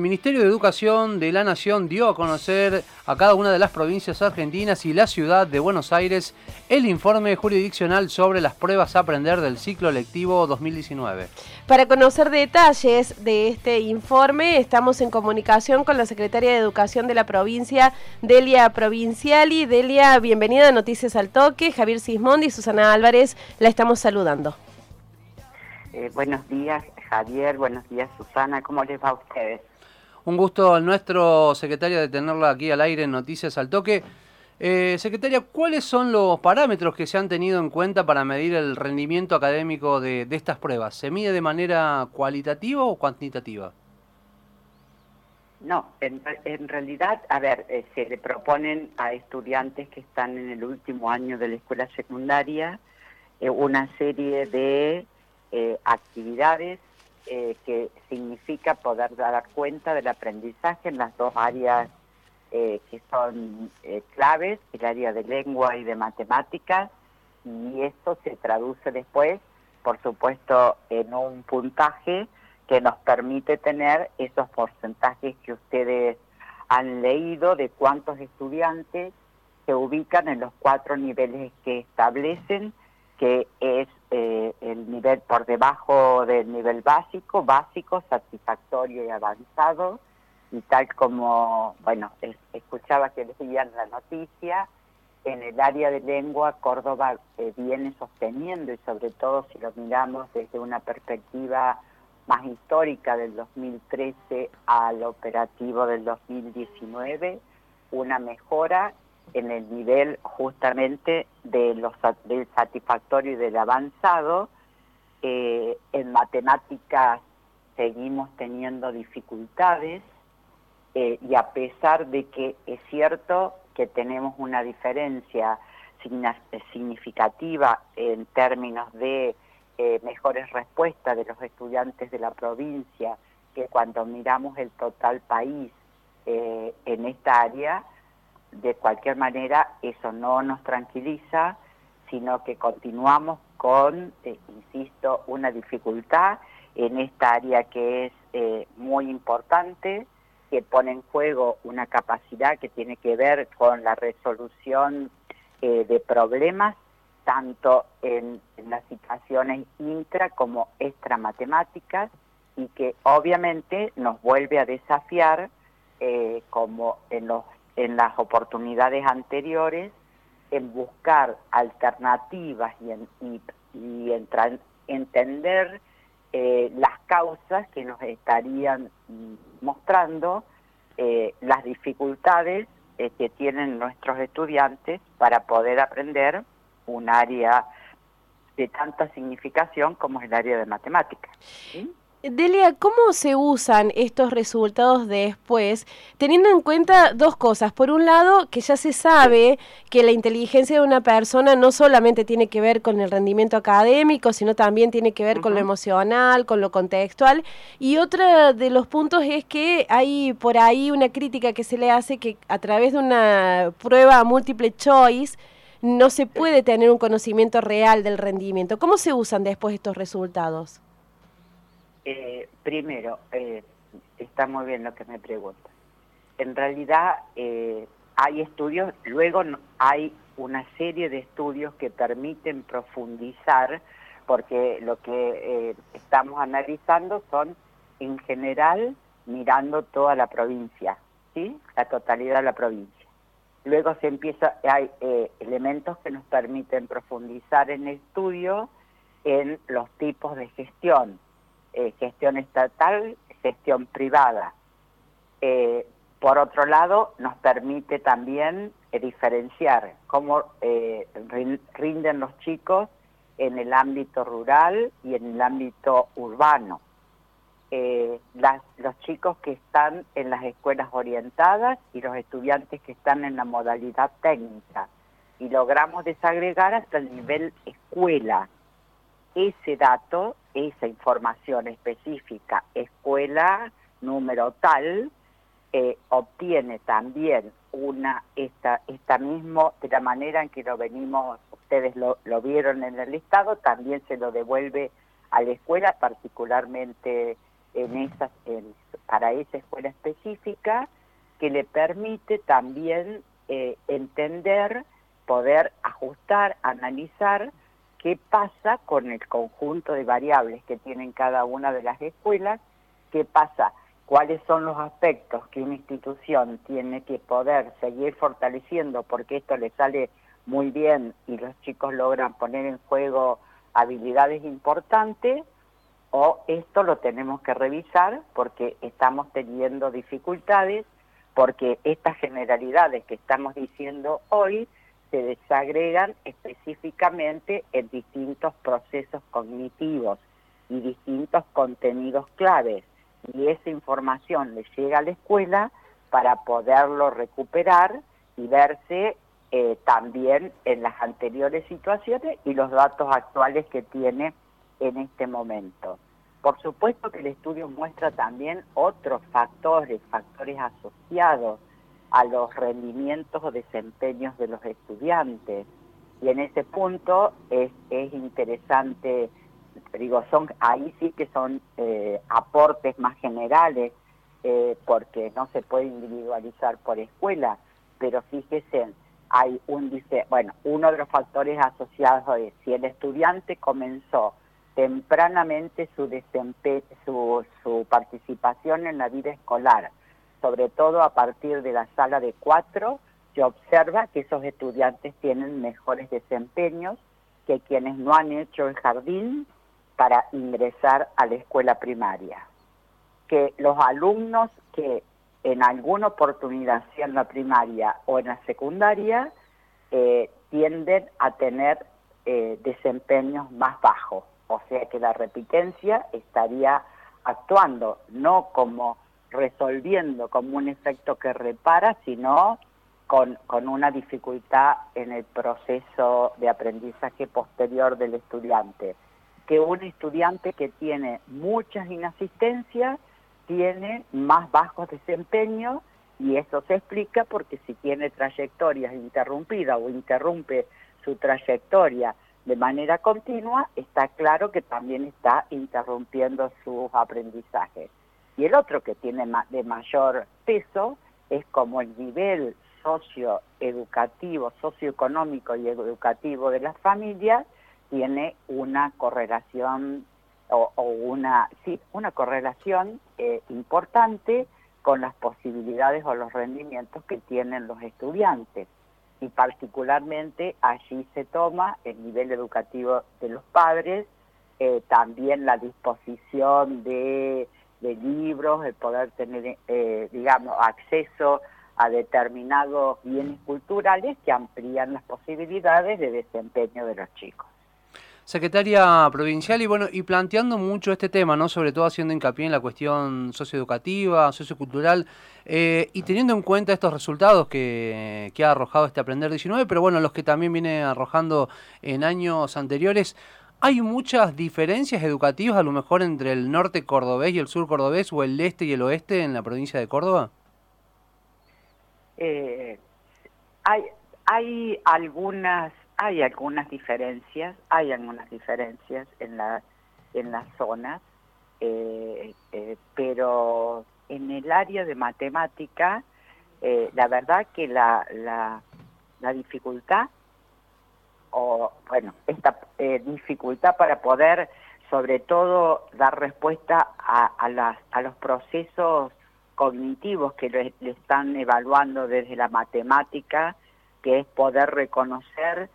El Ministerio de Educación de la Nación dio a conocer a cada una de las provincias argentinas y la ciudad de Buenos Aires el informe jurisdiccional sobre las pruebas a aprender del ciclo lectivo 2019. Para conocer detalles de este informe, estamos en comunicación con la secretaria de Educación de la provincia, Delia Provinciali. Delia, bienvenida a Noticias al Toque. Javier Sismondi y Susana Álvarez la estamos saludando. Eh, buenos días, Javier. Buenos días, Susana. ¿Cómo les va a ustedes? Un gusto al nuestro secretario de tenerla aquí al aire en Noticias al Toque. Eh, secretaria, ¿cuáles son los parámetros que se han tenido en cuenta para medir el rendimiento académico de, estas pruebas? ¿Se mide de manera cualitativa o cuantitativa? No, en, realidad, a ver, eh, se le proponen a estudiantes que están en el último año de la escuela secundaria eh, una serie de actividades eh, que significa poder dar cuenta del aprendizaje en las dos áreas eh, que son eh, claves, el área de lengua y de matemáticas, y esto se traduce después, por supuesto, en un puntaje que nos permite tener esos porcentajes que ustedes han leído de cuántos estudiantes se ubican en los cuatro niveles que establecen, que es eh, el nivel por debajo del nivel básico, básico, satisfactorio y avanzado, y tal como, bueno, escuchaba que decían la noticia, en el área de lengua Córdoba eh, viene sosteniendo, y sobre todo si lo miramos desde una perspectiva más histórica del 2013 al operativo del 2019, una mejora en el nivel justamente de los, del satisfactorio y del avanzado. Eh, en matemáticas seguimos teniendo dificultades eh, y a pesar de que es cierto que tenemos una diferencia significativa en términos de eh, mejores respuestas de los estudiantes de la provincia que cuando miramos el total país en esta área, de cualquier manera eso no nos tranquiliza, sino que continuamos con, eh, insisto, una dificultad en esta área que es eh, muy importante, que pone en juego una capacidad que tiene que ver con la resolución eh, de problemas, tanto en, las situaciones intra como extra matemáticas, y que obviamente nos vuelve a desafiar, como en los en las oportunidades anteriores en buscar alternativas y, en, y, entender eh, las causas que nos estarían mostrando eh, las dificultades eh, que tienen nuestros estudiantes para poder aprender un área de tanta significación como es el área de matemáticas. Delia, ¿cómo se usan estos resultados después, teniendo en cuenta dos cosas? Por un lado, que ya se sabe que la inteligencia de una persona no solamente tiene que ver con el rendimiento académico, sino también tiene que ver con lo emocional, con lo contextual. Y otro de los puntos es que hay por ahí una crítica que se le hace que a través de una prueba múltiple choice, no se puede tener un conocimiento real del rendimiento. ¿Cómo se usan después estos resultados? Eh, primero, eh, está muy bien lo que me pregunta. En realidad eh, hay estudios, luego hay una serie de estudios que permiten profundizar, porque lo que estamos analizando son en general mirando toda la provincia, ¿sí? La totalidad de la provincia. Luego se empieza, hay elementos que nos permiten profundizar en el estudio en los tipos de gestión, eh, gestión estatal, gestión privada. Eh, por otro lado, nos permite también eh, diferenciar cómo rinden los chicos en el ámbito rural y en el ámbito urbano. los chicos que están en las escuelas orientadas y los estudiantes que están en la modalidad técnica. Y logramos desagregar hasta el nivel escuela. Ese dato esa información específica, escuela número tal, eh, obtiene también una esta esta mismo de la manera en que lo venimos ustedes lo, vieron en el listado también se lo devuelve a la escuela particularmente en esa, para esa escuela específica que le permite también eh, entender, poder ajustar, analizar qué pasa con el conjunto de variables que tienen cada una de las escuelas, qué pasa, cuáles son los aspectos que una institución tiene que poder seguir fortaleciendo porque esto le sale muy bien y los chicos logran poner en juego habilidades importantes o esto lo tenemos que revisar porque estamos teniendo dificultades, porque estas generalidades que estamos diciendo hoy se desagregan específicamente en distintos procesos cognitivos y distintos contenidos claves. Y esa información le llega a la escuela para poderlo recuperar y verse eh, también en las anteriores situaciones y los datos actuales que tiene en este momento. Por supuesto que el estudio muestra también otros factores, factores asociados a los rendimientos o desempeños de los estudiantes. Y en ese punto es, es interesante, digo, son ahí sí que son eh, aportes más generales, eh, porque no se puede individualizar por escuela, pero fíjese, hay un, dice, bueno, uno de los factores asociados es si el estudiante comenzó tempranamente su, su, su participación en la vida escolar, sobre todo a partir de la sala de cuatro, se observa que esos estudiantes tienen mejores desempeños que quienes no han hecho el jardín para ingresar a la escuela primaria. Que los alumnos que en alguna oportunidad, sea en la primaria o en la secundaria, eh, tienden a tener eh, desempeños más bajos. O sea que la repitencia estaría actuando no como resolviendo como un efecto que repara, sino con, con una dificultad en el proceso de aprendizaje posterior del estudiante. Que un estudiante que tiene muchas inasistencias tiene más bajos desempeños y eso se explica porque si tiene trayectorias interrumpidas o interrumpe su trayectoria de manera continua, está claro que también está interrumpiendo sus aprendizajes. Y el otro que tiene de mayor peso es como el nivel socioeducativo, socioeconómico y educativo de las familias tiene una correlación o, una, sí, una correlación eh, importante con las posibilidades o los rendimientos que tienen los estudiantes. Y particularmente allí se toma el nivel educativo de los padres, eh, también la disposición de, libros, el poder tener, eh, digamos, acceso a determinados bienes culturales que amplían las posibilidades de desempeño de los chicos secretaria provincial y bueno, y planteando mucho este tema, ¿no? Sobre todo haciendo hincapié en la cuestión socioeducativa, sociocultural, eh, y teniendo en cuenta estos resultados que, ha arrojado este Aprender 19, pero bueno, los que también viene arrojando en años anteriores, ¿hay muchas diferencias educativas a lo mejor entre el norte cordobés y el sur cordobés o el este y el oeste en la provincia de Córdoba? Eh, hay, hay algunas hay algunas diferencias, hay algunas diferencias en, la, en las zonas, eh, eh, pero en el área de matemática, eh, la verdad que la, la, la dificultad, o bueno, esta dificultad para poder sobre todo dar respuesta a, los procesos cognitivos que le, están evaluando desde la matemática, que es poder reconocer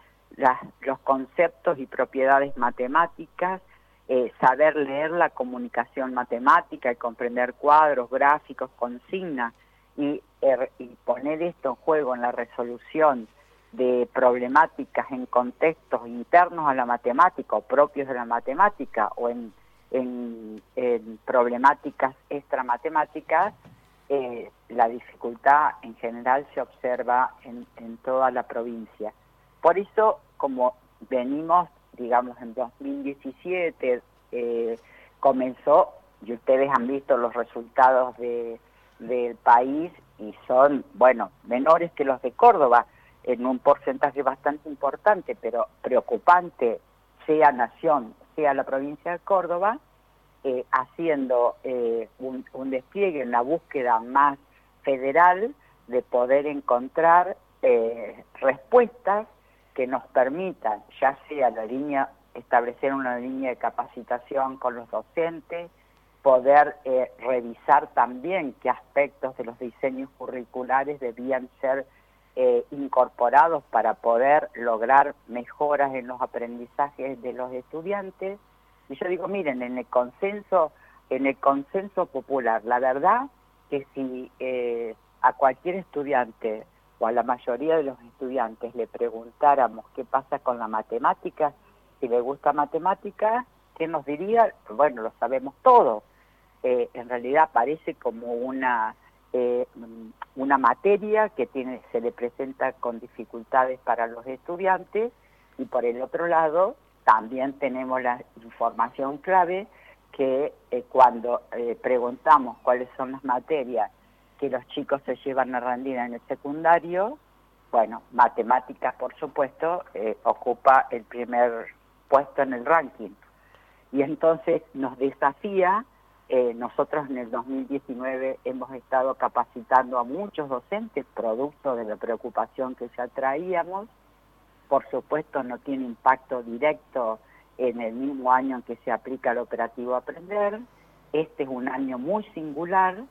los conceptos y propiedades matemáticas, eh, saber leer la comunicación matemática y comprender cuadros, gráficos, consignas y, er, y poner esto en juego en la resolución de problemáticas en contextos internos a la matemática o propios de la matemática o en, en, problemáticas extramatemáticas, eh, la dificultad en general se observa en, en toda la provincia. Por eso como venimos, digamos, en 2017 eh, comenzó, y ustedes han visto los resultados de, del país y son, bueno, menores que los de Córdoba, en un porcentaje bastante importante, pero preocupante, sea nación, sea la provincia de Córdoba, eh, haciendo eh, un, despliegue en la búsqueda más federal de poder encontrar respuestas que nos permitan, ya sea la línea, establecer una línea de capacitación con los docentes, poder eh, revisar también qué aspectos de los diseños curriculares debían ser eh, incorporados para poder lograr mejoras en los aprendizajes de los estudiantes. Y yo digo, miren, en el consenso, en el consenso popular, la verdad que si eh, a cualquier estudiante o a la mayoría de los estudiantes le preguntáramos qué pasa con la matemática, si le gusta matemática, ¿qué nos diría? Bueno, lo sabemos todo eh, en realidad parece como una, eh, una materia que tiene, se le presenta con dificultades para los estudiantes y por el otro lado también tenemos la información clave que eh, cuando preguntamos cuáles son las materias que los chicos se llevan a rendir en el secundario, bueno, matemáticas por supuesto ocupa el primer puesto en el ranking. Y entonces nos desafía eh, nosotros en el 2019 hemos estado capacitando a muchos docentes, producto de la preocupación que ya traíamos. Por supuesto, no tiene impacto directo en el mismo año en que se aplica el operativo Aprender. Este es un año muy singular,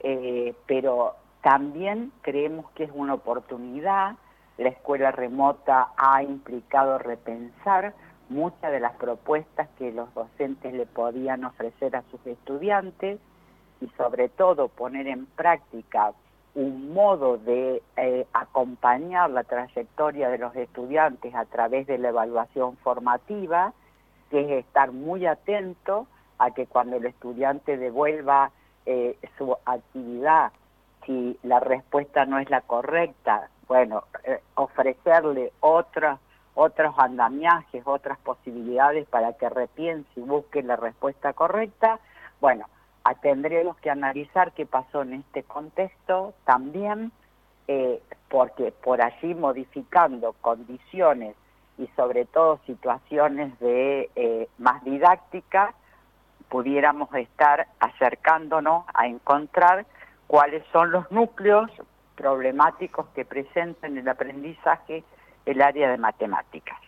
eh, pero también creemos que es una oportunidad. La escuela remota ha implicado repensar muchas de las propuestas que los docentes le podían ofrecer a sus estudiantes y sobre todo poner en práctica un modo de eh, acompañar la trayectoria de los estudiantes a través de la evaluación formativa, que es estar muy atento a que cuando el estudiante devuelva eh, su actividad, si la respuesta no es la correcta, bueno, eh, ofrecerle otra otros andamiajes, otras posibilidades para que repiense y busque la respuesta correcta, bueno, tendremos que analizar qué pasó en este contexto también, eh, porque por allí modificando condiciones y sobre todo situaciones de eh, más didáctica, pudiéramos estar acercándonos a encontrar cuáles son los núcleos problemáticos que presentan el aprendizaje el área de matemáticas.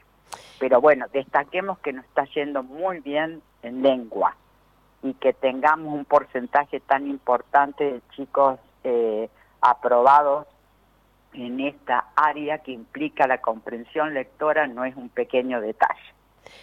Pero bueno, destaquemos que nos está yendo muy bien en lengua y que tengamos un porcentaje tan importante de chicos eh, aprobados en esta área que implica la comprensión lectora no es un pequeño detalle.